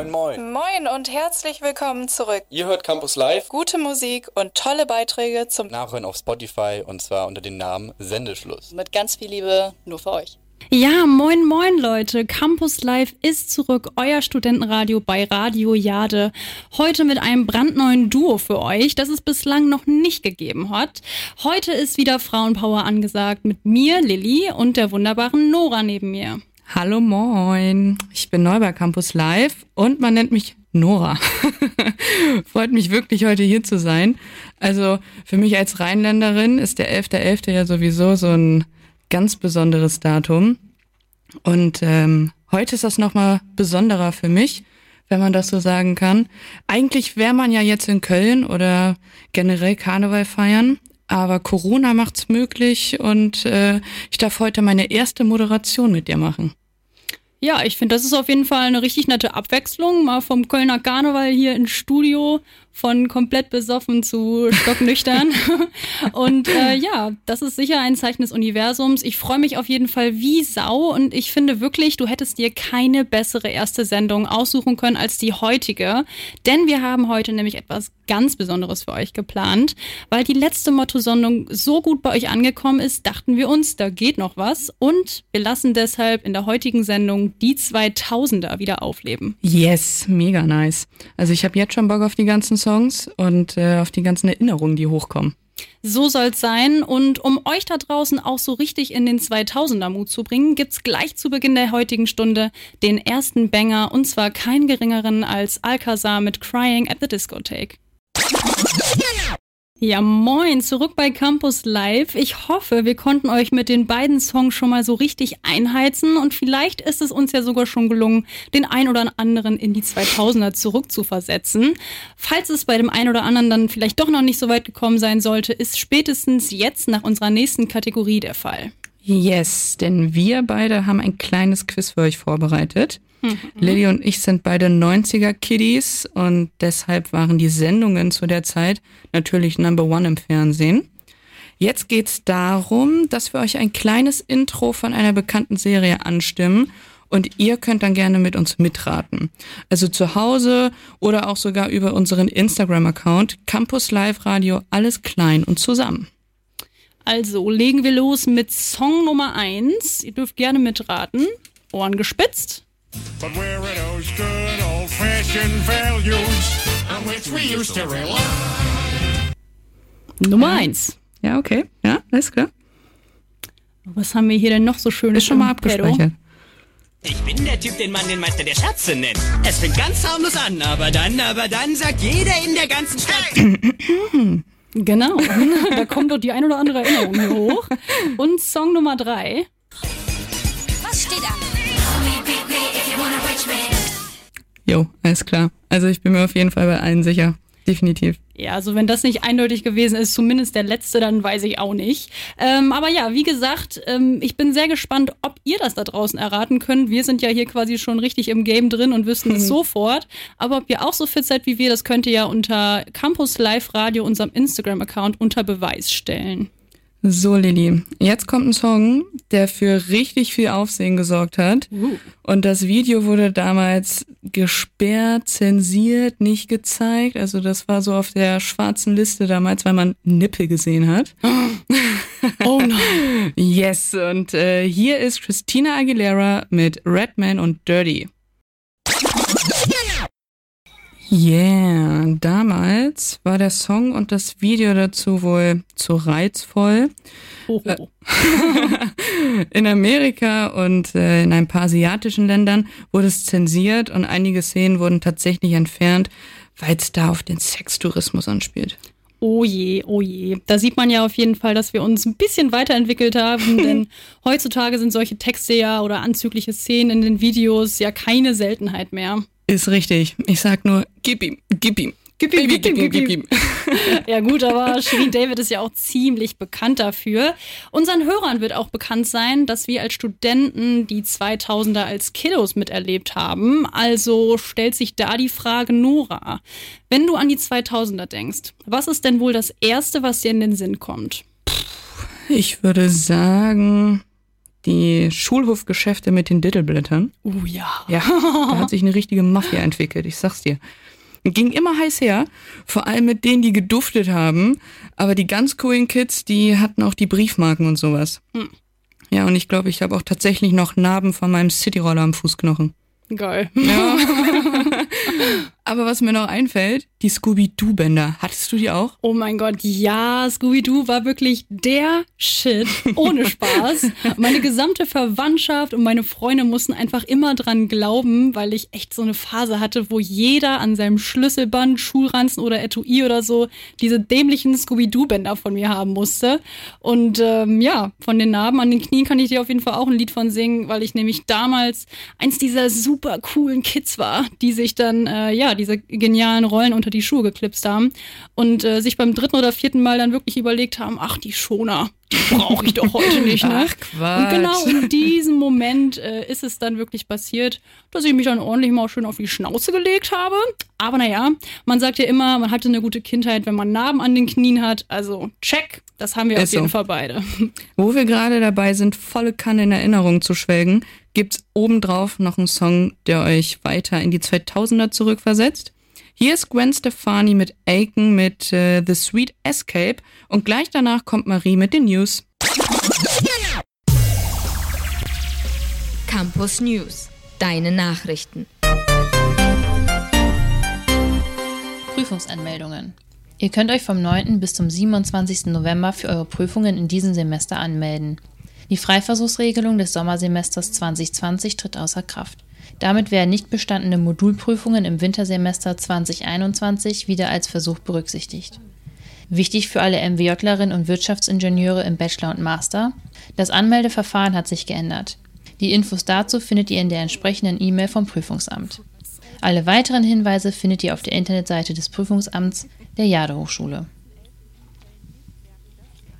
Moin, moin. Moin und herzlich willkommen zurück. Ihr hört Campus Live. Gute Musik und tolle Beiträge zum Nachhören auf Spotify und zwar unter dem Namen Sendeschluss. Mit ganz viel Liebe nur für euch. Ja, moin, moin, Leute. Campus Live ist zurück, euer Studentenradio bei Radio Jade. Heute mit einem brandneuen Duo für euch, das es bislang noch nicht gegeben hat. Heute ist wieder Frauenpower angesagt mit mir, Lilly, und der wunderbaren Nora neben mir. Hallo, moin. Ich bin neu bei Campus Live und man nennt mich Nora. Freut mich wirklich, heute hier zu sein. Also für mich als Rheinländerin ist der 11.11. .11. ja sowieso so ein ganz besonderes Datum. Und ähm, heute ist das nochmal besonderer für mich, wenn man das so sagen kann. Eigentlich wäre man ja jetzt in Köln oder generell Karneval feiern, aber Corona macht's möglich und äh, ich darf heute meine erste Moderation mit dir machen. Ja, ich finde, das ist auf jeden Fall eine richtig nette Abwechslung. Mal vom Kölner Karneval hier ins Studio von komplett besoffen zu stocknüchtern. und äh, ja, das ist sicher ein Zeichen des Universums. Ich freue mich auf jeden Fall wie Sau und ich finde wirklich, du hättest dir keine bessere erste Sendung aussuchen können als die heutige. Denn wir haben heute nämlich etwas ganz Besonderes für euch geplant. Weil die letzte Motto-Sondung so gut bei euch angekommen ist, dachten wir uns, da geht noch was. Und wir lassen deshalb in der heutigen Sendung die 2000er wieder aufleben. Yes, mega nice. Also ich habe jetzt schon Bock auf die ganzen Songs und äh, auf die ganzen Erinnerungen, die hochkommen. So soll's sein. Und um euch da draußen auch so richtig in den 2000er-Mut zu bringen, gibt's gleich zu Beginn der heutigen Stunde den ersten Banger und zwar keinen geringeren als Alcazar mit Crying at the Discotheque. Ja, moin, zurück bei Campus Live. Ich hoffe, wir konnten euch mit den beiden Songs schon mal so richtig einheizen und vielleicht ist es uns ja sogar schon gelungen, den ein oder anderen in die 2000er zurückzuversetzen. Falls es bei dem einen oder anderen dann vielleicht doch noch nicht so weit gekommen sein sollte, ist spätestens jetzt nach unserer nächsten Kategorie der Fall. Yes, denn wir beide haben ein kleines Quiz für euch vorbereitet. Mhm. Lilly und ich sind beide 90er Kiddies und deshalb waren die Sendungen zu der Zeit natürlich Number One im Fernsehen. Jetzt geht's darum, dass wir euch ein kleines Intro von einer bekannten Serie anstimmen und ihr könnt dann gerne mit uns mitraten. Also zu Hause oder auch sogar über unseren Instagram-Account Campus Live Radio, alles klein und zusammen. Also legen wir los mit Song Nummer 1. Ihr dürft gerne mitraten. Ohren gespitzt. But where are those good old-fashioned values on which we used to rely? Nummer 1. Ja, okay. Ja, alles klar. Was haben wir hier denn noch so schönes? Ist schon mal abgespeichert. Ich bin der Typ, den man den Meister der Scherze nennt. Es fängt ganz harmlos an, aber dann, aber dann sagt jeder in der ganzen Stadt. Genau, da kommt doch die ein oder andere Erinnerung hier hoch. Und Song Nummer drei. Jo, alles klar. Also ich bin mir auf jeden Fall bei allen sicher. Definitiv. Ja, also wenn das nicht eindeutig gewesen ist, zumindest der letzte, dann weiß ich auch nicht. Ähm, aber ja, wie gesagt, ähm, ich bin sehr gespannt, ob ihr das da draußen erraten könnt. Wir sind ja hier quasi schon richtig im Game drin und wüssten es sofort. Aber ob ihr auch so fit seid wie wir, das könnt ihr ja unter Campus Live Radio, unserem Instagram-Account, unter Beweis stellen. So, Lilly, jetzt kommt ein Song, der für richtig viel Aufsehen gesorgt hat. Uh. Und das Video wurde damals gesperrt, zensiert, nicht gezeigt. Also das war so auf der schwarzen Liste damals, weil man Nippel gesehen hat. Oh nein. yes, und äh, hier ist Christina Aguilera mit Redman und Dirty. Yeah, damals war der Song und das Video dazu wohl zu reizvoll. Oh. in Amerika und äh, in ein paar asiatischen Ländern wurde es zensiert und einige Szenen wurden tatsächlich entfernt, weil es da auf den Sextourismus anspielt. Oh je, oh je. Da sieht man ja auf jeden Fall, dass wir uns ein bisschen weiterentwickelt haben, denn heutzutage sind solche Texte ja oder anzügliche Szenen in den Videos ja keine Seltenheit mehr. Ist richtig. Ich sag nur, gib ihm, gib ihm. Gib ihm, gib ihm, gib ihm, gib ihm. ja gut, aber Shirin David ist ja auch ziemlich bekannt dafür. Unseren Hörern wird auch bekannt sein, dass wir als Studenten die 2000er als Kiddos miterlebt haben. Also stellt sich da die Frage, Nora, wenn du an die 2000er denkst, was ist denn wohl das Erste, was dir in den Sinn kommt? Ich würde sagen, Die Schulhofgeschäfte mit den Dittelblättern. Oh ja. Ja, da hat sich eine richtige Mafia entwickelt, ich sag's dir. Ging immer heiß her, vor allem mit denen, die geduftet haben. Aber die ganz coolen Kids, die hatten auch die Briefmarken und sowas. Hm. Ja, und ich glaube, ich habe auch tatsächlich noch Narben von meinem Cityroller am Fußknochen. Geil. Ja. Aber was mir noch einfällt, die Scooby-Doo-Bänder. Hattest du die auch? Oh mein Gott, ja, Scooby-Doo war wirklich der Shit, ohne Spaß. meine gesamte Verwandtschaft und meine Freunde mussten einfach immer dran glauben, weil ich echt so eine Phase hatte, wo jeder an seinem Schlüsselband, Schulranzen oder Etui oder so diese dämlichen Scooby-Doo-Bänder von mir haben musste. Und ähm, ja, von den Narben an den Knien kann ich dir auf jeden Fall auch ein Lied von singen, weil ich nämlich damals eins dieser super coolen Kids war, die sich dann, äh, ja, diese genialen Rollen unter die Schuhe geklipst haben und äh, sich beim dritten oder vierten Mal dann wirklich überlegt haben, ach, die Schoner, brauche ich doch heute nicht, ne? Ach, Quatsch. Und genau in diesem Moment äh, ist es dann wirklich passiert, dass ich mich dann ordentlich mal schön auf die Schnauze gelegt habe. Aber naja, man sagt ja immer, man hatte eine gute Kindheit, wenn man Narben an den Knien hat. Also check, das haben wir Ist auf jeden so. Fall beide. Wo wir gerade dabei sind, volle Kanne in Erinnerung zu schwelgen, gibt's obendrauf noch einen Song, der euch weiter in die 2000er zurückversetzt. Hier ist Gwen Stefani mit Aiken mit äh, The Sweet Escape und gleich danach kommt Marie mit den News. Campus News. Deine Nachrichten. Prüfungsanmeldungen. Ihr könnt euch vom 9. bis zum 27. November für eure Prüfungen in diesem Semester anmelden. Die Freiversuchsregelung des Sommersemesters 2020 tritt außer Kraft. Damit werden nicht bestandene Modulprüfungen im Wintersemester 2021 wieder als Versuch berücksichtigt. Wichtig für alle MWJlerinnen und Wirtschaftsingenieure im Bachelor und Master: Das Anmeldeverfahren hat sich geändert. Die Infos dazu findet ihr in der entsprechenden E-Mail vom Prüfungsamt. Alle weiteren Hinweise findet ihr auf der Internetseite des Prüfungsamts der Jade Hochschule.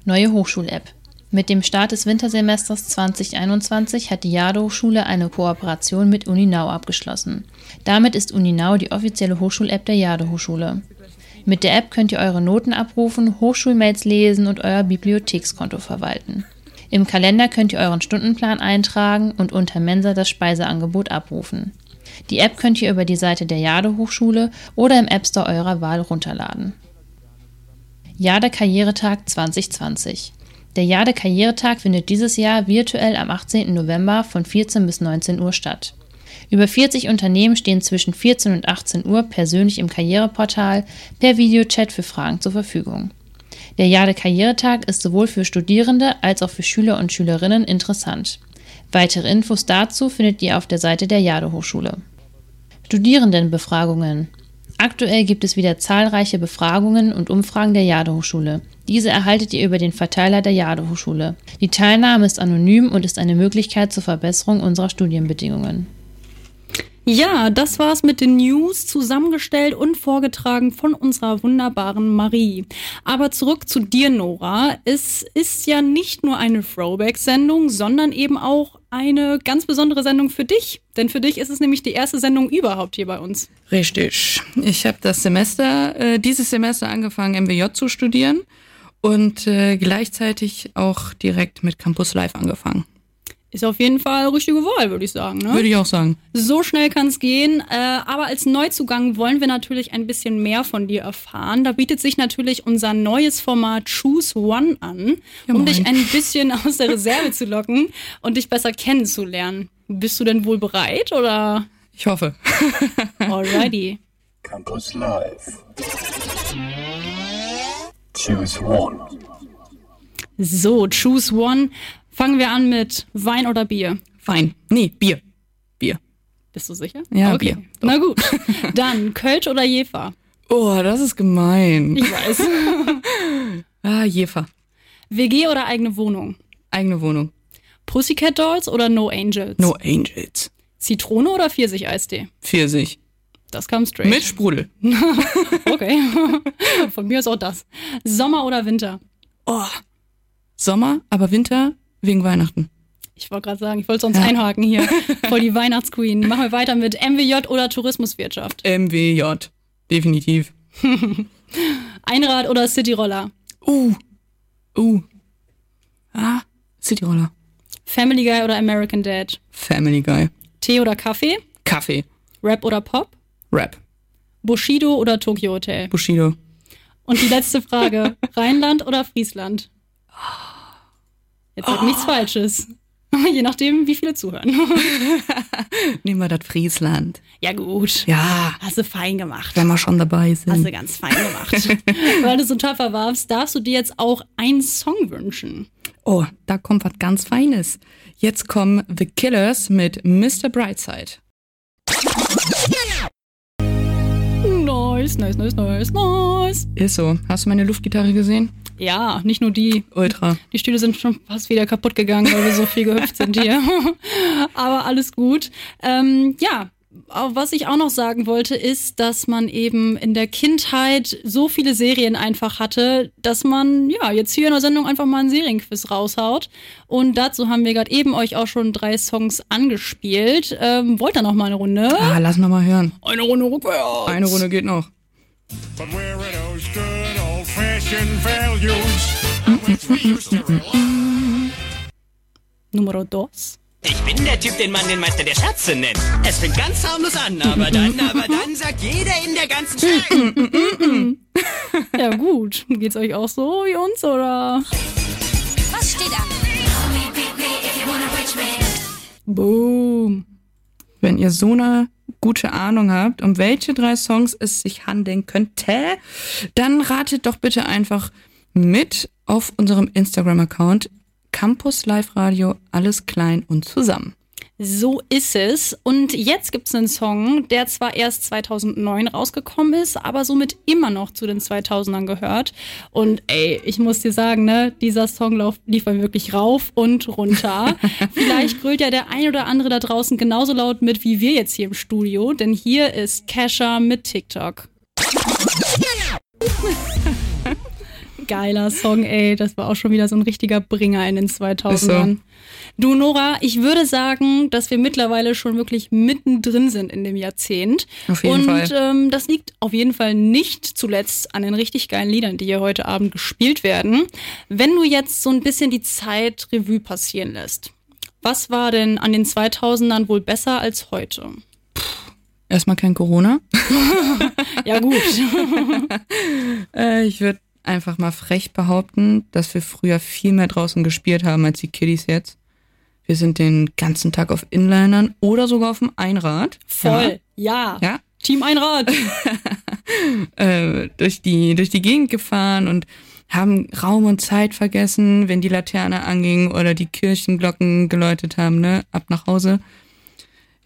Neue Hochschul-App. Mit dem Start des Wintersemesters 2021 hat die Jade Hochschule eine Kooperation mit Uninau abgeschlossen. Damit ist Uninau die offizielle Hochschul-App der Jade Hochschule. Mit der App könnt ihr eure Noten abrufen, Hochschulmails lesen und euer Bibliothekskonto verwalten. Im Kalender könnt ihr euren Stundenplan eintragen und unter Mensa das Speiseangebot abrufen. Die App könnt ihr über die Seite der Jade Hochschule oder im App Store eurer Wahl runterladen. Jade Karrieretag 2020. Der Jade Karrieretag findet dieses Jahr virtuell am 18. November von 14 bis 19 Uhr statt. Über 40 Unternehmen stehen zwischen 14 und 18 Uhr persönlich im Karriereportal per Videochat für Fragen zur Verfügung. Der Jade Karrieretag ist sowohl für Studierende als auch für Schüler und Schülerinnen interessant. Weitere Infos dazu findet ihr auf der Seite der Jade Hochschule. Studierendenbefragungen. Aktuell gibt es wieder zahlreiche Befragungen und Umfragen der Jade Hochschule. Diese erhaltet ihr über den Verteiler der Jade Hochschule. Die Teilnahme ist anonym und ist eine Möglichkeit zur Verbesserung unserer Studienbedingungen. Ja, das war's mit den News, zusammengestellt und vorgetragen von unserer wunderbaren Marie. Aber zurück zu dir, Nora. Es ist ja nicht nur eine Throwback-Sendung, sondern eben auch eine ganz besondere Sendung für dich. Denn für dich ist es nämlich die erste Sendung überhaupt hier bei uns. Richtig. Ich habe das Semester, äh, dieses Semester angefangen, MWJ zu studieren und äh, gleichzeitig auch direkt mit Campus Live angefangen. Ist auf jeden Fall richtige Wahl, würde ich sagen. Ne? Würde ich auch sagen. So schnell kann es gehen. Äh, aber als Neuzugang wollen wir natürlich ein bisschen mehr von dir erfahren. Da bietet sich natürlich unser neues Format Choose One an, Ja, um dich ein bisschen aus der Reserve zu locken und dich besser kennenzulernen. Bist du denn wohl bereit oder? Ich hoffe. Alrighty. Campus Live. Choose one. So, Choose One. Fangen wir an mit Wein oder Bier. Fein. Nee, Bier. Bier. Bist du sicher? Ja, okay. Bier. Na gut. Dann Kölsch oder Jefer. Oh, das ist gemein. Ich weiß. Ah, Jefer. WG oder eigene Wohnung. Eigene Wohnung. Pussycat Dolls oder No Angels? No Angels. Zitrone oder Pfirsich-Eistee? Pfirsich. Das kam straight. Mit Sprudel. Okay. Von mir ist auch das. Sommer oder Winter? Oh. Sommer, aber Winter wegen Weihnachten. Ich wollte gerade sagen, ich wollte sonst Ja. einhaken hier. Voll die Weihnachtsqueen. Machen wir weiter mit MWJ oder Tourismuswirtschaft. MWJ. Definitiv. Einrad oder Cityroller? Uh. Uh. Ah, Cityroller. Family Guy oder American Dad? Family Guy. Tee oder Kaffee? Kaffee. Rap oder Pop? Rap. Bushido oder Tokyo Hotel? Bushido. Und die letzte Frage: Rheinland oder Friesland? Jetzt sag nichts Falsches. Je nachdem, wie viele zuhören. Nehmen wir das Friesland. Ja, gut. Ja, Hast du fein gemacht. wenn wir schon dabei Hast du sind. ganz fein gemacht. Weil du so tapfer warst, darfst du dir jetzt auch einen Song wünschen. Oh, da kommt was ganz Feines. Jetzt kommen The Killers mit Mr. Brightside. Nice, nice, nice, nice, nice. Ist so. Hast du meine Luftgitarre gesehen? Ja, nicht nur die. Ultra. Die Stühle sind schon fast wieder kaputt gegangen, weil wir so viel gehüpft sind hier. Aber alles gut. Ähm, ja, was ich auch noch sagen wollte, ist, dass man eben in der Kindheit so viele Serien einfach hatte, dass man ja jetzt hier in der Sendung einfach mal einen Serienquiz raushaut. Und dazu haben wir gerade eben euch auch schon drei Songs angespielt. Ähm, wollt ihr noch mal eine Runde? Ah, lass noch mal hören. Eine Runde rückwärts. Eine Runde geht noch. But where are those good old fashioned values? Which we used to rely Numero dos. Ich bin der Typ, den man den Meister der Scherze nennt. Es fängt ganz harmlos an, aber dann, aber dann sagt jeder in der ganzen Stadt. Ja gut, geht's euch auch so wie uns oder? Was steht an? Boom. Wenn ihr so eine gute Ahnung habt, um welche drei Songs es sich handeln könnte, dann ratet doch bitte einfach mit auf unserem Instagram-Account Campus Live Radio, alles klein und zusammen. So ist es. Und jetzt gibt's einen Song, der zwar erst 2009 rausgekommen ist, aber somit immer noch zu den 2000ern gehört. Und ey, ich muss dir sagen, ne, dieser Song lauf, lief er wirklich rauf und runter. Vielleicht grölt ja der ein oder andere da draußen genauso laut mit wie wir jetzt hier im Studio, denn hier ist Kesha mit TikTok. Geiler Song, ey. Das war auch schon wieder so ein richtiger Bringer in den 2000ern. Du, Nora, ich würde sagen, dass wir mittlerweile schon wirklich mittendrin sind in dem Jahrzehnt. Auf jeden Und Fall. ähm, das liegt auf jeden Fall nicht zuletzt an den richtig geilen Liedern, die hier heute Abend gespielt werden. Wenn du jetzt so ein bisschen die Zeit Revue passieren lässt, was war denn an den 2000ern wohl besser als heute? Erstmal kein Corona. Ja gut. Äh, ich würde einfach mal frech behaupten, dass wir früher viel mehr draußen gespielt haben als die Kiddies jetzt. Wir sind den ganzen Tag auf Inlinern oder sogar auf dem Einrad. Voll. Ja. Ja. ja Team Einrad. äh, durch, die, durch die Gegend gefahren und haben Raum und Zeit vergessen, wenn die Laterne anging oder die Kirchenglocken geläutet haben, ne? Ab nach Hause.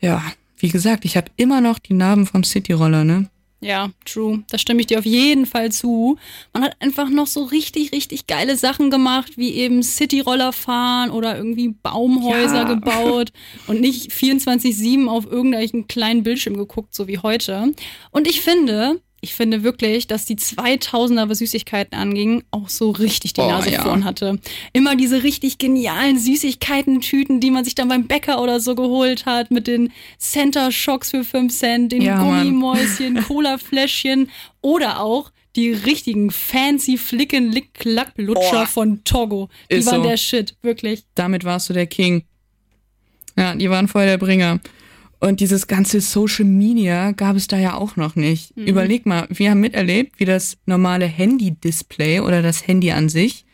Ja, wie gesagt, ich habe immer noch die Narben vom Cityroller, ne? Ja, true. Da stimme ich dir auf jeden Fall zu. Man hat einfach noch so richtig, richtig geile Sachen gemacht, wie eben Cityroller fahren oder irgendwie Baumhäuser Ja. gebaut und nicht 24-7 auf irgendwelchen kleinen Bildschirm geguckt, so wie heute. Und ich finde, ich finde wirklich, dass die 2000er, was Süßigkeiten anging, auch so richtig die Oh, Nase ja. vorn hatte. Immer diese richtig genialen Süßigkeiten-Tüten, die man sich dann beim Bäcker oder so geholt hat, mit den Center Shocks für 5 Cent, den Ja. Gummimäuschen, Cola-Fläschchen oder auch die richtigen fancy Flicken lick klack lutscher Oh. von Togo. Die waren so. der Shit, wirklich. Damit warst du der King. Ja, die waren voll der Bringer. Und dieses ganze Social Media gab es da ja auch noch nicht. Mhm. Überleg mal, wir haben miterlebt, wie das normale Handy-Display oder das Handy an sich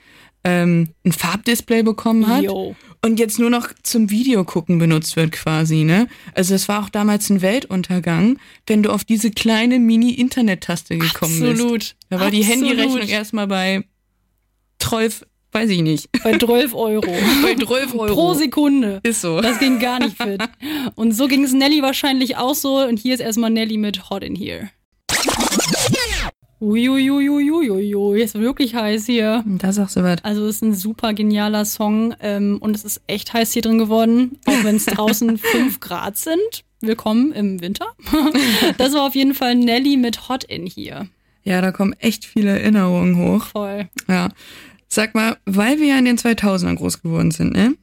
ähm, ein Farbdisplay bekommen hat Yo. und jetzt nur noch zum Videogucken benutzt wird quasi, ne? Also es war auch damals ein Weltuntergang, wenn du auf diese kleine Mini-Internet-Taste gekommen bist. Absolut. Da war die Absolut. Handyrechnung erstmal bei 12, weiß ich nicht. Bei 12 Euro. Bei 12 Euro. Pro Sekunde. Ist so. Das ging gar nicht fit. Und so ging es Nelly wahrscheinlich auch so. Und hier ist erstmal Nelly mit Hot in Here. Uiuiuiuiuiui, ist wirklich heiß hier. Da sagst du was. Also es ist ein super genialer Song ähm, und es ist echt heiß hier drin geworden, auch wenn es draußen 5 Grad sind. Willkommen im Winter. Das war auf jeden Fall Nelly mit Hot in hier. Ja, da kommen echt viele Erinnerungen hoch. Voll. Ja. Sag mal, weil wir ja in den 2000ern groß geworden sind, ne?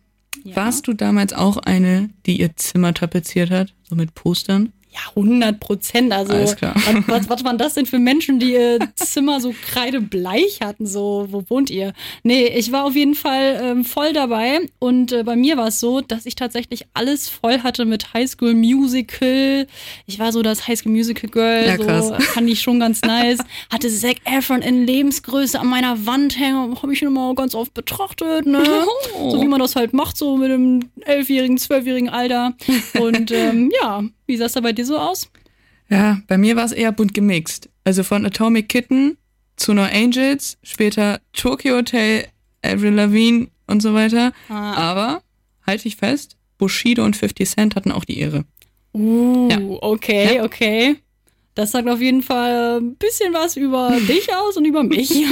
Ja. Warst du damals auch eine, die ihr Zimmer tapeziert hat? So mit Postern? Ja, 100 Prozent. Also. Was, was, was waren das denn für Menschen, die ihr Zimmer so kreidebleich hatten? So, wo wohnt ihr? Nee, ich war auf jeden Fall ähm, voll dabei. Und äh, bei mir war es so, dass ich tatsächlich alles voll hatte mit Highschool Musical. Ich war so das Highschool Musical Girl. Ja, krass. So, fand ich schon ganz nice. Hatte Zac Efron in Lebensgröße an meiner Wand hängen. Habe ich ihn immer ganz oft betrachtet, ne? So wie man das halt macht, so mit einem elfjährigen, zwölfjährigen Alter. Und ähm, ja, wie sah es da bei dir so aus? Ja, bei mir war es eher bunt gemixt. Also von Atomic Kitten zu No Angels, später Tokyo Hotel, Avril Lavigne und so weiter. Ah. Aber, halte ich fest, Bushido und 50 Cent hatten auch die Ehre. Uh, Ja. okay, okay. Das sagt auf jeden Fall ein bisschen was über dich aus und über mich.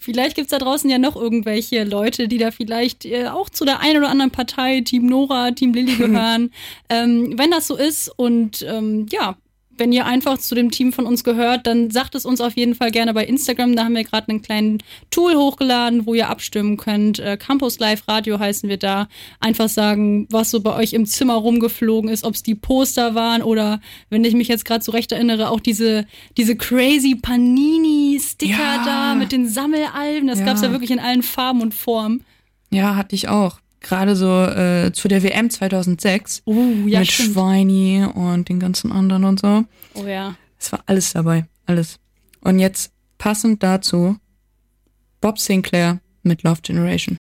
vielleicht gibt's da draußen ja noch irgendwelche Leute, die da vielleicht äh, auch zu der einen oder anderen Partei, Team Nora, Team Lilly gehören. ähm, wenn das so ist und ähm, ja, wenn ihr einfach zu dem Team von uns gehört, dann sagt es uns auf jeden Fall gerne bei Instagram. Da haben wir gerade einen kleinen Tool hochgeladen, wo ihr abstimmen könnt. Äh, Campus Live Radio heißen wir da. Einfach sagen, was so bei euch im Zimmer rumgeflogen ist, ob es die Poster waren oder, wenn ich mich jetzt gerade so recht erinnere, auch diese, diese crazy Panini-Sticker Ja. da mit den Sammelalben. Das Ja. gab's ja wirklich in allen Farben und Formen. Ja, hatte ich auch. Gerade so äh, zu der WM 2006 Oh, ja, mit stimmt. Schweini und den ganzen anderen und so. Oh ja. Es war alles dabei, alles. Und jetzt passend dazu Bob Sinclair mit Love Generation.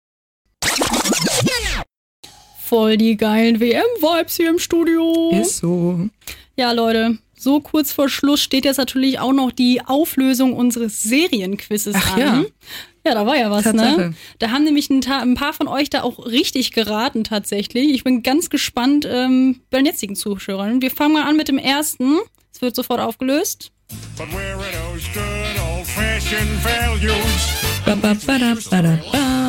Voll die geilen WM-Vibes hier im Studio. Ist so. Ja, Leute, so kurz vor Schluss steht jetzt natürlich auch noch die Auflösung unseres Serienquizzes Ach an. ja. Ja, da war ja was, Tatsache. ne? Da haben nämlich ein, ein paar von euch da auch richtig geraten tatsächlich. Ich bin ganz gespannt ähm, bei den jetzigen Zuschauern. Wir fangen mal an mit dem ersten. Es wird sofort aufgelöst. But where are those good old fashioned values? Ba, ba, ba, da, ba, da, ba.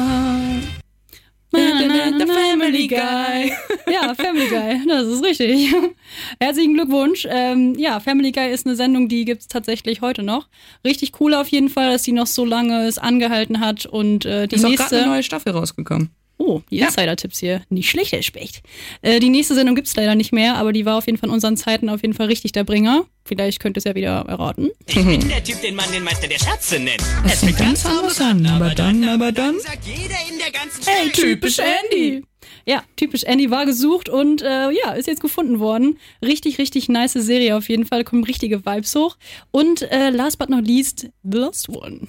The Family Guy. Ja, Family Guy, das ist richtig. Herzlichen Glückwunsch. Ähm, ja, Family Guy ist eine Sendung, die gibt's tatsächlich heute noch. Richtig cool auf jeden Fall, dass sie noch so lange es angehalten hat und äh, die Ist auch gerade nächste. eine neue Staffel rausgekommen. Oh, die Insider-Tipps hier. Nicht schlecht, Herr Specht. Äh, die nächste Sendung gibt's leider nicht mehr, aber die war auf jeden Fall in unseren Zeiten auf jeden Fall richtig der Bringer. Vielleicht könnt ihr es ja wieder erraten. Ich bin der Typ, den man den Meister der Scherze nennt. Es fängt ganz anders an, aber dann, aber dann. Sagt jeder in der ganzen Stadt. Hey, typisch Andy. Ja, typisch Andy war gesucht und äh, ja, ist jetzt gefunden worden. Richtig, richtig nice Serie auf jeden Fall. Kommen richtige Vibes hoch. Und äh, last but not least, The Lost One.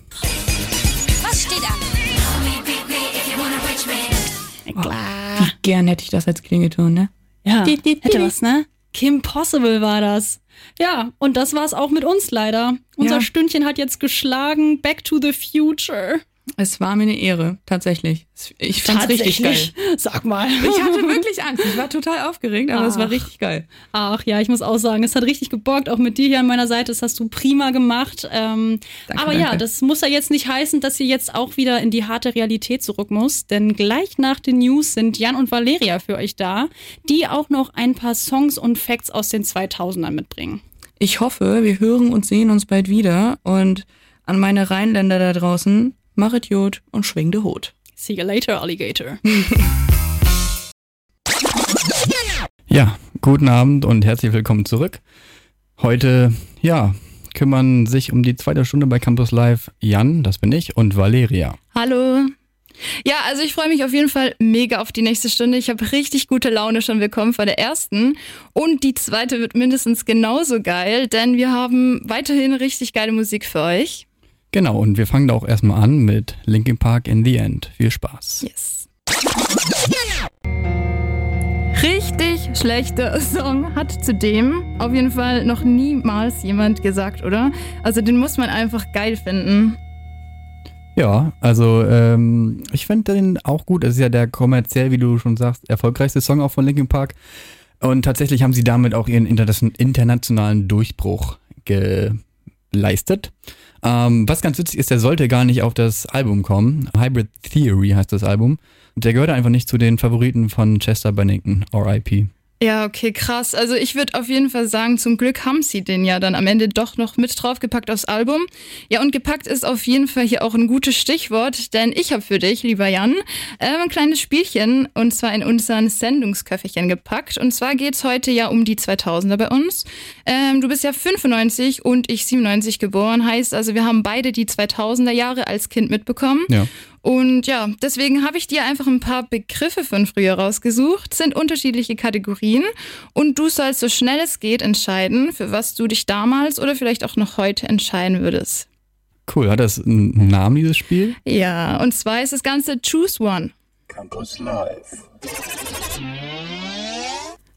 Gern hätte ich das als Klingelton, ne? Ja, Di, di, di, hätte was, ne? Kim Possible war das. Ja, und das war's auch mit uns leider. Unser Ja. Stündchen hat jetzt geschlagen. Back to the Future. Es war mir eine Ehre, tatsächlich. Ich fand's richtig geil. Sag mal. Ich hatte wirklich Angst. Ich war total aufgeregt, aber es war Ach. richtig geil. Ach ja, ich muss auch sagen, es hat richtig gebockt, auch mit dir hier an meiner Seite. Das hast du prima gemacht. Ähm, Danke, aber ja, danke. das muss ja jetzt nicht heißen, dass ihr jetzt auch wieder in die harte Realität zurück muss. Denn gleich nach den News sind Jan und Valeria für euch da, die auch noch ein paar Songs und Facts aus den 2000ern mitbringen. Ich hoffe, wir hören und sehen uns bald wieder. Und an meine Rheinländer da draußen, machet Jod und schwing de Hut. See you later, Alligator. Ja, guten Abend und herzlich willkommen zurück. Heute, ja, kümmern sich um die zweite Stunde bei Campus Live Jan, das bin ich, und Valeria. Hallo. Ja, also ich freue mich auf jeden Fall mega auf die nächste Stunde. Ich habe richtig gute Laune schon bekommen vor der ersten. Und die zweite wird mindestens genauso geil, denn wir haben weiterhin richtig geile Musik für euch. Genau, und wir fangen da auch erstmal an mit Linkin Park in the End. Viel Spaß. Yes. Richtig schlechter Song hat zudem auf jeden Fall noch niemals jemand gesagt, oder? Also den muss man einfach geil finden. Ja, also ähm, ich finde den auch gut. Es ist ja der kommerziell, wie du schon sagst, erfolgreichste Song auch von Linkin Park. Und tatsächlich haben sie damit auch ihren interna- internationalen Durchbruch geleistet. Ähm, was ganz witzig ist, der sollte gar nicht auf das Album kommen. Hybrid Theory heißt das Album. Der gehört einfach nicht zu den Favoriten von Chester Bennington, RIP. Ja, okay, krass. Also ich würde auf jeden Fall sagen, zum Glück haben sie den ja dann am Ende doch noch mit draufgepackt aufs Album. Ja, und gepackt ist auf jeden Fall hier auch ein gutes Stichwort, denn ich habe für dich, lieber Jan, äh, ein kleines Spielchen und zwar in unseren Sendungsköfferchen gepackt. Und zwar geht's heute ja um die 2000er bei uns. Ähm, du bist ja 95 und ich 97 geboren, heißt also wir haben beide die 2000er Jahre als Kind mitbekommen. Ja. Und ja, deswegen habe ich dir einfach ein paar Begriffe von früher rausgesucht, sind unterschiedliche Kategorien und du sollst so schnell es geht entscheiden, für was du dich damals oder vielleicht auch noch heute entscheiden würdest. Cool, hat das einen Namen, dieses Spiel? Ja, und zwar ist das Ganze Choose One. Campus Live.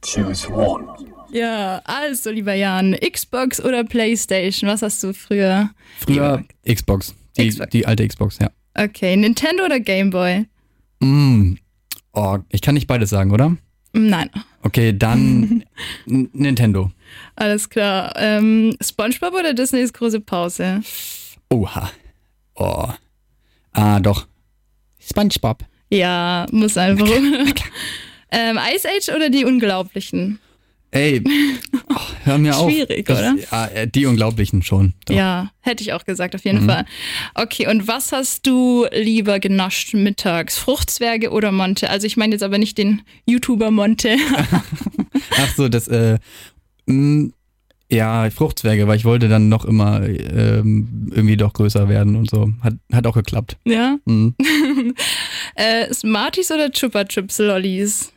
Choose one. Ja, also lieber Jan, Xbox oder Playstation, was hast du früher? Früher Xbox. Die, Xbox. die alte Xbox, ja. Okay, Nintendo oder Game Boy? Mm. Oh, ich kann nicht beides sagen, oder? Nein, Okay, dann Nintendo. alles klar. Ähm, SpongeBob oder Disneys große Pause? Oha. Oh. Ah, doch. SpongeBob. Ja, muss einfach. ähm, Ice Age oder die Unglaublichen? Ey, oh, hör mir auf. Schwierig, oder? Ja, äh, die Unglaublichen schon. Doch. Ja, hätte ich auch gesagt, auf jeden Mhm. Fall. Okay, und was hast du lieber genascht mittags? Fruchtzwerge oder Monte? Also ich meine jetzt aber nicht den YouTuber Monte. Ach so, das, äh, mh, ja, Fruchtzwerge, weil ich wollte dann noch immer ähm, irgendwie doch größer werden und so. Hat, hat auch geklappt. ja? Mhm. äh, Smarties oder Chupa Chups Lollis?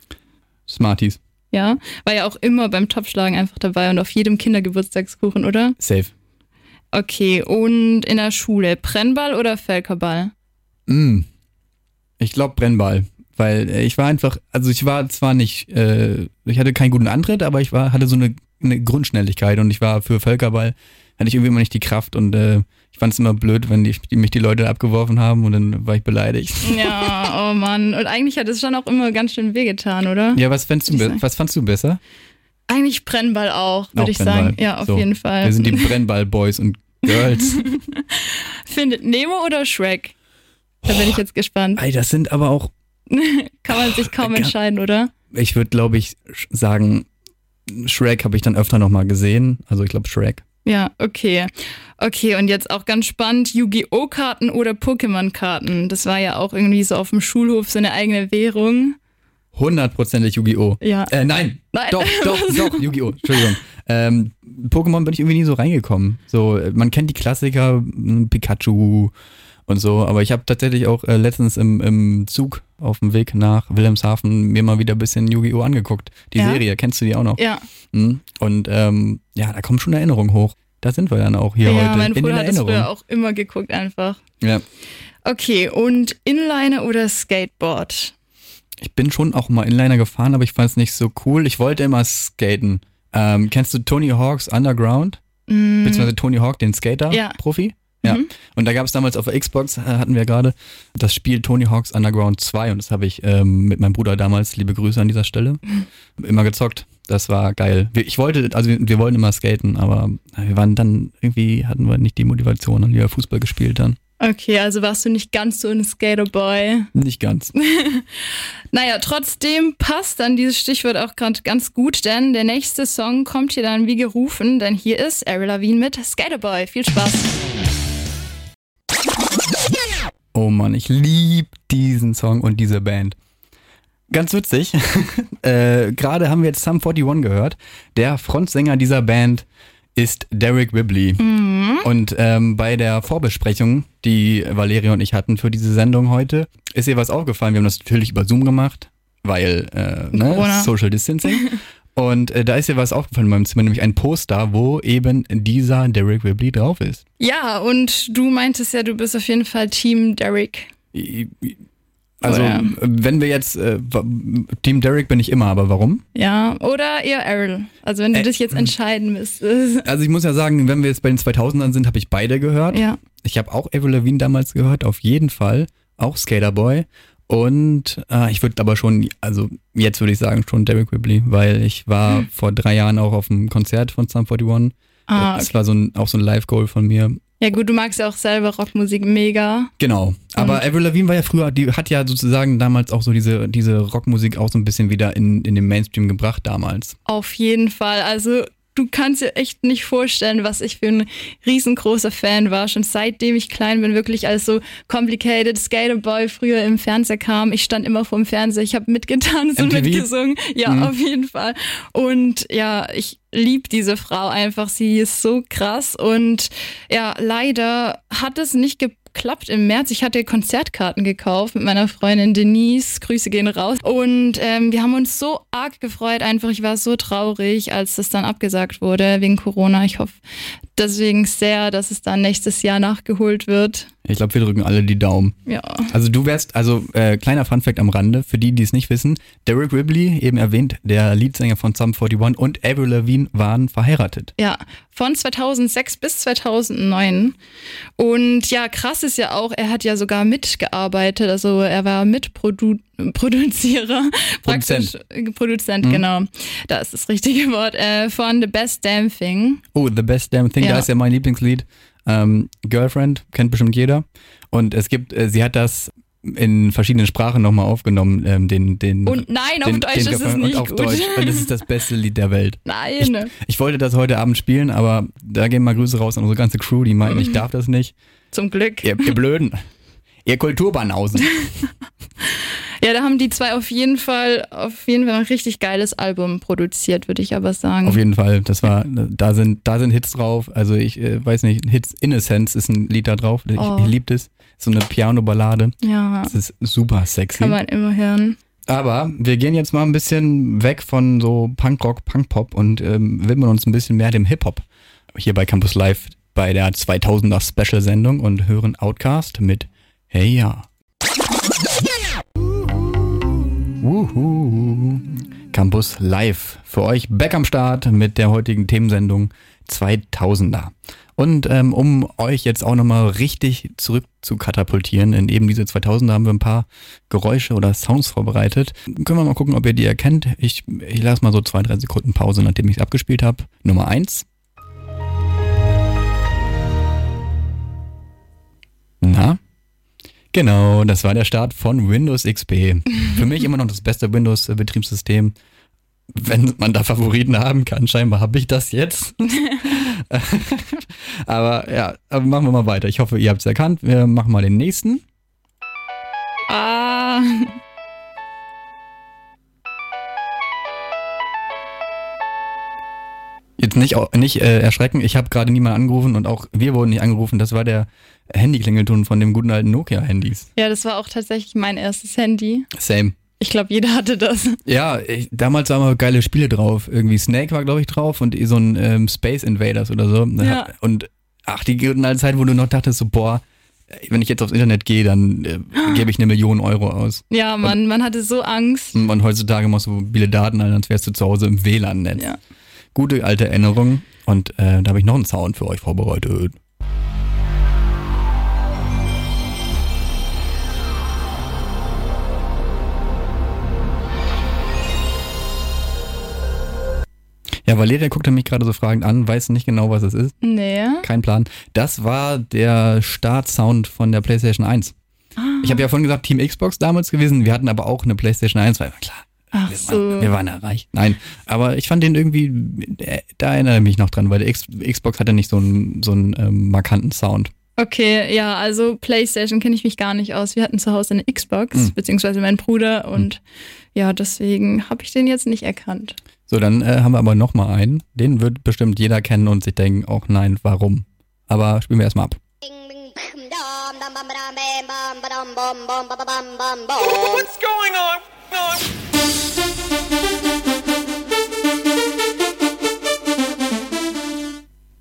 Smarties. Ja, war ja auch immer beim Topfschlagen einfach dabei und auf jedem Kindergeburtstagskuchen, oder? Safe. Okay, und in der Schule Brennball oder Völkerball? Mm. Ich glaube Brennball. Weil äh, ich war einfach, also ich war zwar nicht, äh, ich hatte keinen guten Antritt, aber ich war, hatte so eine, eine Grundschnelligkeit und ich war für Völkerball, hatte ich irgendwie immer nicht die Kraft und äh, ich fand es immer blöd, wenn die, die, mich die Leute abgeworfen haben und dann war ich beleidigt. Ja, oh Mann. Und eigentlich hat es schon auch immer ganz schön wehgetan, oder? Ja, was fandst du, was fandst du besser? Eigentlich Brennball auch, würde ich Brennball. sagen. Ja, auf So, jeden Fall. Wir sind die Brennball-Boys und Girls. Findet Nemo oder Shrek? Da bin ich jetzt gespannt. Ey, das sind aber auch, Kann man sich kaum entscheiden, oder? ich würde glaube ich sagen, Shrek habe ich dann öfter nochmal gesehen. Also ich glaube Shrek. Ja, okay. Okay, und jetzt auch ganz spannend, Yu-Gi-Oh! Karten oder Pokémon-Karten. Das war ja auch irgendwie so auf dem Schulhof so eine eigene Währung. Hundertprozentig Yu-Gi-Oh! Ja. Äh, nein. Nein. Doch, doch, doch, Yu-Gi-Oh! Entschuldigung. Ähm, Pokémon bin ich irgendwie nie so reingekommen. So, äh, man kennt die Klassiker, m, Pikachu und so, aber ich habe tatsächlich auch äh, letztens im, im Zug auf dem Weg nach Wilhelmshaven mir mal wieder ein bisschen Yu-Gi-Oh! angeguckt. Die Ja. Serie, kennst du die auch noch? Ja. Mhm. Und ähm, ja, da kommen schon Erinnerungen hoch. Da sind wir dann auch hier ja, heute mein in den Bruder hat es Erinnerungen. früher auch immer geguckt einfach. Ja. Okay, und Inliner oder Skateboard? Ich bin schon auch mal Inliner gefahren, aber ich fand es nicht so cool. Ich wollte immer skaten. Ähm, kennst du Tony Hawk's Underground? Mm, Beziehungsweise Tony Hawk, den Ja. Skater-Profi? Ja. Mhm. Und da gab es damals auf der Xbox, äh, hatten wir gerade, das Spiel Tony Hawk's Underground 2 und das habe ich ähm, mit meinem Bruder damals, liebe Grüße an dieser Stelle, Mhm. immer gezockt. Das war geil. Wir- Ich wollte, also wir, wir wollten immer skaten, aber wir waren dann irgendwie, hatten wir nicht die Motivation und lieber Fußball gespielt dann. Okay, also warst du nicht ganz so ein Skaterboy. Nicht ganz. Naja, trotzdem passt dann dieses Stichwort auch gerade ganz gut, denn der nächste Song kommt hier dann wie gerufen, denn hier ist Avril Lavigne mit Skaterboy. Viel Spaß. Oh Mann, ich lieb diesen Song und diese Band. Ganz witzig. äh, Gerade haben wir jetzt Sum 41 gehört. Der Frontsänger dieser Band ist Derek Whibley. Und ähm, bei der Vorbesprechung, die Valeria und ich hatten für diese Sendung heute, ist ihr was aufgefallen. Wir haben das natürlich über Zoom gemacht, weil äh, ne. Social Distancing. Und äh, da ist ihr was aufgefallen in meinem Zimmer, nämlich ein Poster, wo eben dieser Derek Whibley drauf ist. Ja, und du meintest ja, du bist auf jeden Fall Team Derek. Also, Oder- wenn wir jetzt, äh, Team Derek bin ich immer, aber warum? Ja, oder eher Avril. Also wenn du Äh, dich jetzt entscheiden müsstest. Also, ich muss ja sagen, wenn wir jetzt bei den 2000ern sind, habe ich beide gehört. Ja. Ich habe auch Avril Lavigne damals gehört, auf jeden Fall. Auch Skaterboy. Und äh, ich würde aber schon, also jetzt würde ich sagen, schon Derek Whibley, weil ich war vor drei Jahren auch auf einem Konzert von Sum 41. Ah, Das war so ein, auch so ein Live-Goal von mir. Ja gut, du magst ja auch selber Rockmusik mega. Genau. Aber Avril Lavigne war ja früher, die hat ja sozusagen damals auch so diese, diese Rockmusik auch so ein bisschen wieder in, in den Mainstream gebracht damals. Auf jeden Fall. Also du kannst dir echt nicht vorstellen, was ich für ein riesengroßer Fan war. Schon seitdem ich klein bin, wirklich als so Complicated Skater Boy früher im Fernseher kam. Ich stand immer vorm Fernseher, ich habe mitgetanzt und MTV? mitgesungen. Ja, Mhm. auf jeden Fall. Und ja, ich lieb diese Frau einfach. Sie ist so krass. Und ja, leider hat es nicht geklappt im März. Ich hatte Konzertkarten gekauft mit meiner Freundin Denise. Grüße gehen raus. Und ähm, wir haben uns so arg gefreut. Einfach, ich war so traurig, als das dann abgesagt wurde wegen Corona. Ich hoffe deswegen sehr, dass es dann nächstes Jahr nachgeholt wird. Ich glaube, wir drücken alle die Daumen. Ja. Also du wärst, also äh, kleiner Funfact am Rande, für die, die es nicht wissen, Derek Ribley, eben erwähnt, der Leadsänger von Sum 41 und Avril Lavigne waren verheiratet. Ja, von 2006 bis 2009. Und ja, krass ist ja auch, er hat ja sogar mitgearbeitet. Also er war Mitproduzierer. Produzent. Praktisch, äh, Produzent, Mhm. genau. Da ist das richtige Wort. Äh, von The Best Damn Thing. Oh, The Best Damn Thing, Ja. da ist ja mein Lieblingslied. Ähm, Girlfriend, kennt bestimmt jeder. Und es gibt, äh, sie hat das in verschiedenen Sprachen nochmal aufgenommen, ähm, den, den. Und nein, auf den, Deutsch den ist es nicht auf gut. Deutsch. Und das ist das beste Lied der Welt. Nein. Ich wollte das heute Abend spielen, aber da gehen mal Grüße raus an unsere ganze Crew, die meinten, ich Mhm. darf das nicht. Zum Glück. Ihr, ihr Blöden. Ihr Kulturbanausen. Ja, da haben die zwei auf jeden Fall, auf jeden Fall ein richtig geiles Album produziert, würde ich aber sagen. Auf jeden Fall, das war, da sind, da sind Hits drauf. Also ich äh, weiß nicht, Hits Innocence ist ein Lied da drauf. Ich, Oh. ich liebe das. So eine Piano-Ballade. Ja. Das ist super sexy. Kann man immer hören. Aber wir gehen jetzt mal ein bisschen weg von so Punkrock, Punkpop und ähm, widmen uns ein bisschen mehr dem Hip-Hop. Hier bei Campus Live bei der 2000er Special-Sendung und hören Outcast mit Hey Ja. Wuhu. Campus Live für euch back am Start mit der heutigen Themensendung 2000er. Und ähm, um euch jetzt auch nochmal richtig zurück zu katapultieren, in eben diese 2000er haben wir ein paar Geräusche oder Sounds vorbereitet. Können wir mal gucken, ob ihr die erkennt. Ich, ich lasse mal so zwei, drei Sekunden Pause, nachdem ich es abgespielt habe. Nummer eins. Na? Genau, das war der Start von Windows XP. Für mich immer noch das beste Windows-Betriebssystem. Wenn man da Favoriten haben kann, scheinbar habe ich das jetzt. aber ja, aber machen wir mal weiter. Ich hoffe, ihr habt es erkannt. Wir machen mal den nächsten. Ah. Jetzt nicht, nicht äh, erschrecken, ich habe gerade niemanden angerufen und auch wir wurden nicht angerufen. Das war der Handyklingelton von dem guten alten Nokia-Handys. Ja, das war auch tatsächlich mein erstes Handy. Same. Ich glaube, jeder hatte das. Ja, ich, damals waren mal geile Spiele drauf. Irgendwie Snake war, glaube ich, drauf und so ein ähm, Space Invaders oder so. Ja. Und ach, die guten alte Zeit, wo du noch dachtest, so, boah, wenn ich jetzt aufs Internet gehe, dann äh, gebe ich eine Million Euro aus. Ja, man, man hatte so Angst. Und heutzutage machst du mobile Daten an, als wärst du zu Hause im WLAN-Netz. Ja. Gute alte Erinnerung. Und äh, da habe ich noch einen Sound für euch vorbereitet. Ja, Valeria guckte mich gerade so fragend an, weiß nicht genau, was es ist. Nee. Kein Plan. Das war der Startsound von der PlayStation 1. Ich habe ja vorhin gesagt, Team Xbox damals gewesen. Wir hatten aber auch eine PlayStation 1, weil klar, Ach wir, so. waren, wir waren erreicht. Nein, aber ich fand den irgendwie, äh, da erinnere ich mich noch dran, weil der X, Xbox hatte nicht so einen, so einen ähm, markanten Sound. Okay, ja, also PlayStation kenne ich mich gar nicht aus. Wir hatten zu Hause eine Xbox, Hm. beziehungsweise mein Bruder und ja, deswegen habe ich den jetzt nicht erkannt. So, dann äh, haben wir aber noch mal einen. Den wird bestimmt jeder kennen und sich denken, auch nein, warum? Aber spielen wir erstmal ab. What's going on?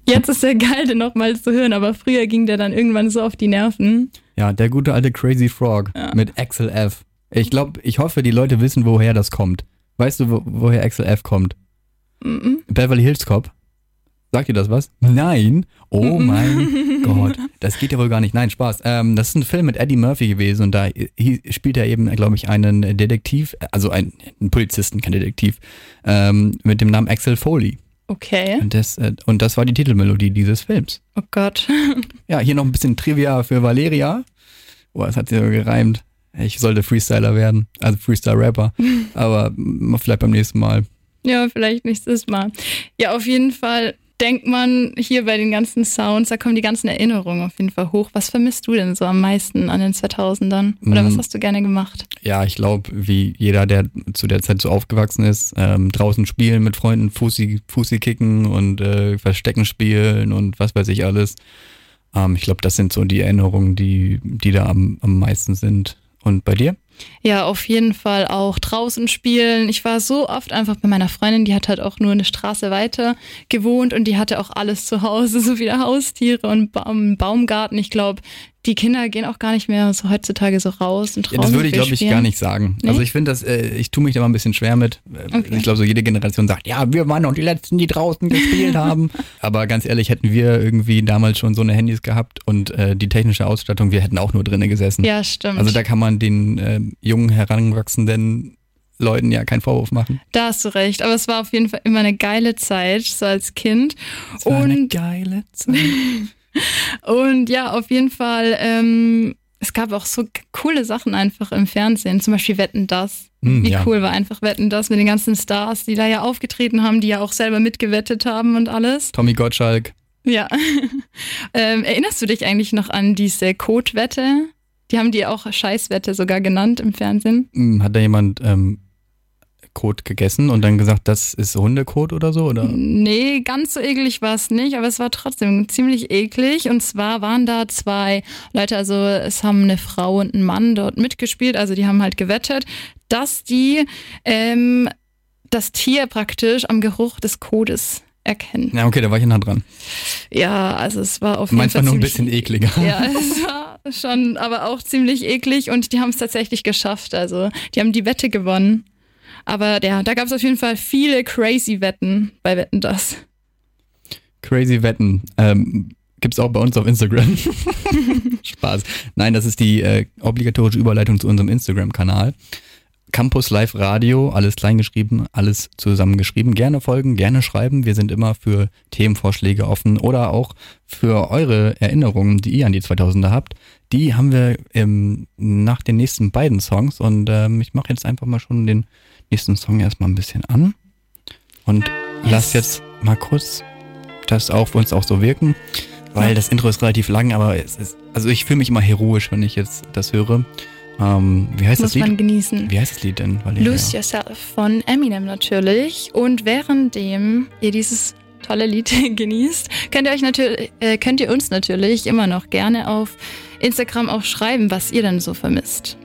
Jetzt ist der geil, den nochmal zu hören, aber früher ging der dann irgendwann so auf die Nerven. Ja, der gute alte Crazy Frog mit Axel F. Ich glaube, ich hoffe, die Leute wissen, woher das kommt. Weißt du, wo, woher Axel F kommt? Mhm. Beverly Hills Cop. Sagt ihr das was? Nein. Oh mein Gott. Das geht ja wohl gar nicht. Nein, Spaß. Ähm, das ist ein Film mit Eddie Murphy gewesen und da spielt er eben, glaube ich, einen Detektiv, also einen, einen Polizisten, kein Detektiv, ähm, mit dem Namen Axel Foley. Okay. Und das, äh, und das war die Titelmelodie dieses Films. Oh Gott. Ja, hier noch ein bisschen Trivia für Valeria. Boah, das hat sie so gereimt. Ich sollte Freestyler werden, also Freestyle-Rapper. Aber vielleicht beim nächsten Mal. Ja, vielleicht nächstes Mal. Ja, auf jeden Fall denkt man hier bei den ganzen Sounds, da kommen die ganzen Erinnerungen auf jeden Fall hoch. Was vermisst du denn so am meisten an den 2000ern? Oder was Mm. hast du gerne gemacht? Ja, ich glaube, wie jeder, der zu der Zeit so aufgewachsen ist, ähm, draußen spielen mit Freunden, Fußi, Fußi kicken und äh, Verstecken spielen und was weiß ich alles. Ähm, ich glaube, das sind so die Erinnerungen, die, die da am, am meisten sind. Und bei dir? Ja, auf jeden Fall auch draußen spielen. Ich war so oft einfach bei meiner Freundin, die hat halt auch nur eine Straße weiter gewohnt und die hatte auch alles zu Hause, so viele Haustiere und Baum, Baumgarten. Ich glaube, die Kinder gehen auch gar nicht mehr so heutzutage so raus und draußen Ja, das würde ich, glaube ich, gar nicht sagen. Nee? Also ich finde das, äh, ich tue mich da mal ein bisschen schwer mit. Äh, Okay. Ich glaube, so jede Generation sagt, ja, wir waren noch die Letzten, die draußen gespielt haben. Aber ganz ehrlich, hätten wir irgendwie damals schon so eine Handys gehabt und äh, die technische Ausstattung, wir hätten auch nur drinnen gesessen. Ja, stimmt. Also da kann man den äh, jungen, heranwachsenden Leuten ja keinen Vorwurf machen. Da hast du recht, aber es war auf jeden Fall immer eine geile Zeit, so als Kind. Es war eine und, geile Zeit. und ja, auf jeden Fall, ähm, es gab auch so coole Sachen einfach im Fernsehen, zum Beispiel Wetten das. Hm, Wie ja. cool war einfach Wetten das mit den ganzen Stars, die da ja aufgetreten haben, die ja auch selber mitgewettet haben und alles. Tommy Gottschalk. Ja. ähm, erinnerst du dich eigentlich noch an diese Codewette? Die haben die auch Scheißwette sogar genannt im Fernsehen. Hm, Hat da jemand ähm, Kot gegessen und dann gesagt, das ist Hundekot oder so? Oder? Nee, ganz so eklig war es nicht, aber es war trotzdem ziemlich eklig. Und zwar waren da zwei Leute, also es haben eine Frau und ein Mann dort mitgespielt, also die haben halt gewettet, dass die ähm, das Tier praktisch am Geruch des Codes erkennen. Ja, okay, da war ich nah dran. Ja, also es war auf jeden Manchmal Fall nur ein bisschen ekliger. Ja, es war schon, aber auch ziemlich eklig und die haben es tatsächlich geschafft. Also die haben die Wette gewonnen. Aber ja, da gab es auf jeden Fall viele crazy Wetten bei Wetten das. Crazy Wetten. Ähm, gibt's auch bei uns auf Instagram. Spaß. Nein, das ist die äh, obligatorische Überleitung zu unserem Instagram-Kanal. Campus Live Radio, alles kleingeschrieben, alles zusammengeschrieben. Gerne folgen, gerne schreiben. Wir sind immer für Themenvorschläge offen oder auch für eure Erinnerungen, die ihr an die 2000er habt. Die haben wir ähm, nach den nächsten beiden Songs und ähm, ich mache jetzt einfach mal schon den nächsten Song erstmal ein bisschen an und lass jetzt mal kurz das auf uns auch so wirken, weil das Intro ist relativ lang, aber es ist, also ich fühle mich immer heroisch, wenn ich jetzt das höre. Ähm, wie heißt Muss das Lied? man genießen. Wie heißt das Lied denn? Valeria? Lose Yourself von Eminem natürlich. Und währenddem ihr dieses tolle Lied genießt, könnt ihr euch natürlich, äh, könnt ihr uns natürlich immer noch gerne auf Instagram auch schreiben, was ihr denn so vermisst.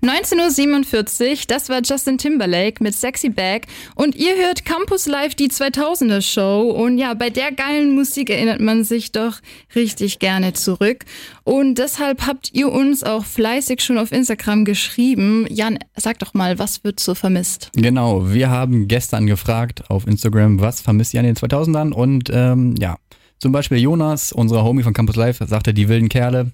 19.47 Uhr, das war Justin Timberlake mit Sexy Back und ihr hört Campus Live die 2000er Show und ja, bei der geilen Musik erinnert man sich doch richtig gerne zurück und deshalb habt ihr uns auch fleißig schon auf Instagram geschrieben. Jan, sag doch mal, was wird so vermisst? Genau, wir haben gestern gefragt auf Instagram, was vermisst ihr an den 2000ern und ähm, ja, zum Beispiel Jonas, unser Homie von Campus Live, sagte die wilden Kerle.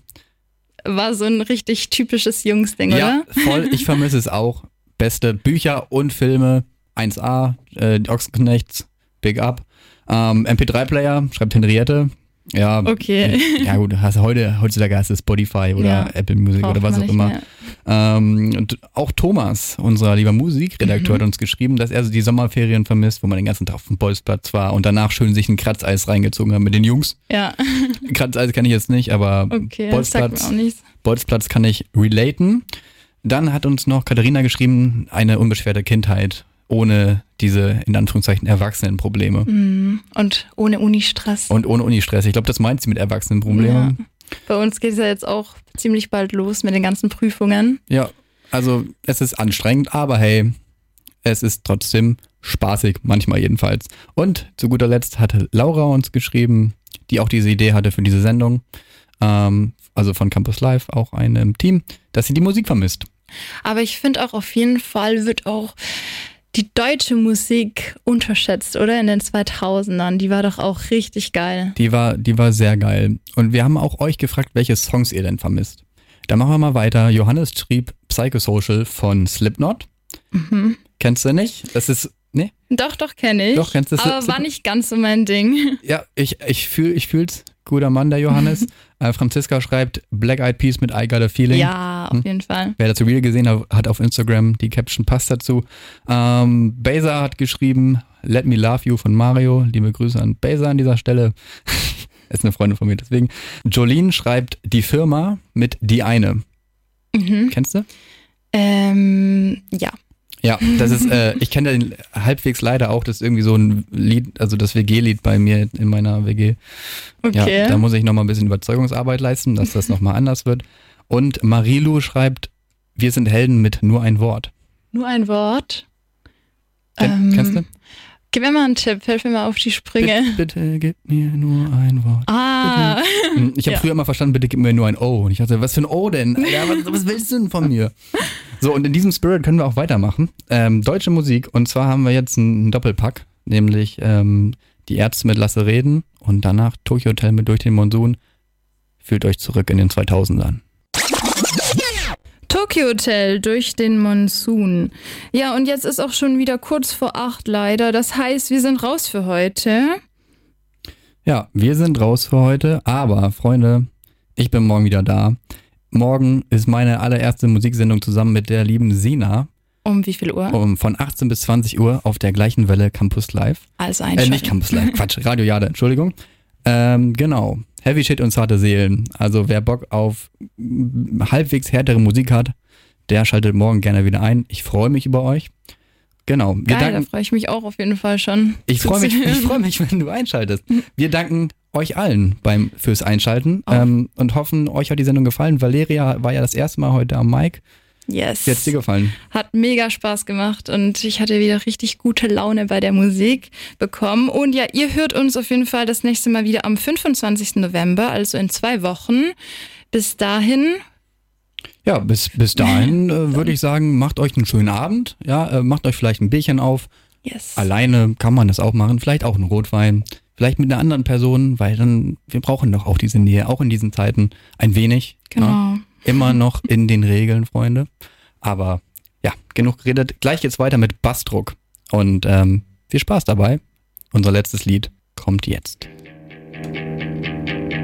War so ein richtig typisches Jungsding, Ja, oder? voll, ich vermisse es auch. Beste Bücher und Filme, 1A, äh, die Ochsenknechts, Big Up. Ähm, MP3-Player, schreibt Henriette. Ja, Okay. Ja gut, hast heute, heutzutage hast du Spotify oder Ja, Apple Music oder was auch immer. Ähm, und auch Thomas, unser lieber Musikredakteur, Mhm. hat uns geschrieben, dass er so die Sommerferien vermisst, wo man den ganzen Tag auf dem Bolzplatz war und danach schön sich ein Kratzeis reingezogen hat mit den Jungs. Ja, Kratzeis kann ich jetzt nicht, aber okay, Bolzplatz. Bolzplatz kann ich relaten. Dann hat uns noch Katharina geschrieben, eine unbeschwerte Kindheit ohne diese, in Anführungszeichen, Erwachsenenprobleme. Mm, Und ohne Uni-Stress. Und ohne Unistress. Ich glaube, das meint sie mit Erwachsenenproblemen. Bei uns geht es ja jetzt auch ziemlich bald los mit den ganzen Prüfungen. Ja, also es ist anstrengend, aber hey, es ist trotzdem spaßig, manchmal jedenfalls. Und zu guter Letzt hatte Laura uns geschrieben, die auch diese Idee hatte für diese Sendung, ähm, also von Campus Live, auch einem Team, dass sie die Musik vermisst. Aber ich finde auch auf jeden Fall wird auch die deutsche Musik unterschätzt, oder? In den 2000ern. Die war doch auch richtig geil. Die war, die war sehr geil. Und wir haben auch euch gefragt, welche Songs ihr denn vermisst. Da machen wir mal weiter. Johannes schrieb Psychosocial von Slipknot. Mhm. Kennst du nicht? Das ist, nee? Doch, doch, kenne ich. Doch, kennst du Aber war nicht ganz so mein Ding. Ja, ich, ich fühl, ich fühl's. Guter Mann, der Johannes. äh, Franziska schreibt Black Eyed Peas mit I Got a Feeling. Ja, auf jeden Fall. Wer dazu Real gesehen hat, hat auf Instagram die Caption passt dazu. Ähm, Beza hat geschrieben Let Me Love You von Mario. Liebe Grüße an Beza an dieser Stelle. Ist eine Freundin von mir, deswegen. Jolene schreibt die Firma mit die eine. Mhm. Kennst du? Ähm, ja. Ja, das ist, äh, ich kenne den halbwegs leider auch, das ist irgendwie so ein Lied, also das WG-Lied bei mir in meiner WG. Okay. Ja, da muss ich nochmal ein bisschen Überzeugungsarbeit leisten, dass das nochmal anders wird. Und Marilu schreibt, wir sind Helden mit nur ein Wort. Nur ein Wort. Ken, Ähm, kennst du? Gib mir mal einen Tipp, hilf mir mal auf die Sprünge. Bitte, bitte gib mir nur ein Wort. Ah. Hm, Ich habe Ja. früher immer verstanden, bitte gib mir nur ein O. Und ich dachte, was für ein O denn? Ja, was, was willst du denn von mir? So, und in diesem Spirit können wir auch weitermachen. Ähm, deutsche Musik. Und zwar haben wir jetzt einen Doppelpack, nämlich ähm, die Ärzte mit Lasse reden und danach Tokyo Hotel mit Durch den Monsun. Fühlt euch zurück in den 2000ern. Tokyo Hotel durch den Monsun. Ja, und jetzt ist auch schon wieder kurz vor acht leider. Das heißt, wir sind raus für heute. Ja, wir sind raus für heute, aber Freunde, ich bin morgen wieder da. Morgen ist meine allererste Musiksendung zusammen mit der lieben Sina Um wie viel Uhr? um, von 18 bis 20 Uhr auf der gleichen Welle Campus Live. Also Äh, einschalten. nicht Campus Live, Quatsch, Radio Jade, Entschuldigung. Ähm, genau. Heavy Shit und zarte Seelen. Also wer Bock auf halbwegs härtere Musik hat, der schaltet morgen gerne wieder ein. Ich freue mich über euch. Genau. Geil, da freue ich mich auch auf jeden Fall schon. ich freue mich, ich freue mich, wenn du einschaltest. Wir danken euch allen beim fürs Einschalten ähm, und hoffen, euch hat die Sendung gefallen. Valeria war ja das erste Mal heute am Mic. Yes. Wie hat's dir gefallen? Hat mega Spaß gemacht und ich hatte wieder richtig gute Laune bei der Musik bekommen. Und ja, ihr hört uns auf jeden Fall das nächste Mal wieder am 25. November, also in zwei Wochen. Bis dahin, Ja, bis, bis dahin äh, würde ich sagen, macht euch einen schönen Abend. Ja, äh, macht euch vielleicht ein Bierchen auf. yes. Alleine kann man das auch machen. Vielleicht auch einen Rotwein vielleicht mit einer anderen Person, weil dann, wir brauchen doch auch diese Nähe, auch in diesen Zeiten ein wenig. Ne? Genau. Ne? Immer noch in den Regeln, Freunde. Aber ja, genug geredet. Gleich geht's weiter mit Bassdruck. Und ähm, viel Spaß dabei. Unser letztes Lied kommt jetzt. Musik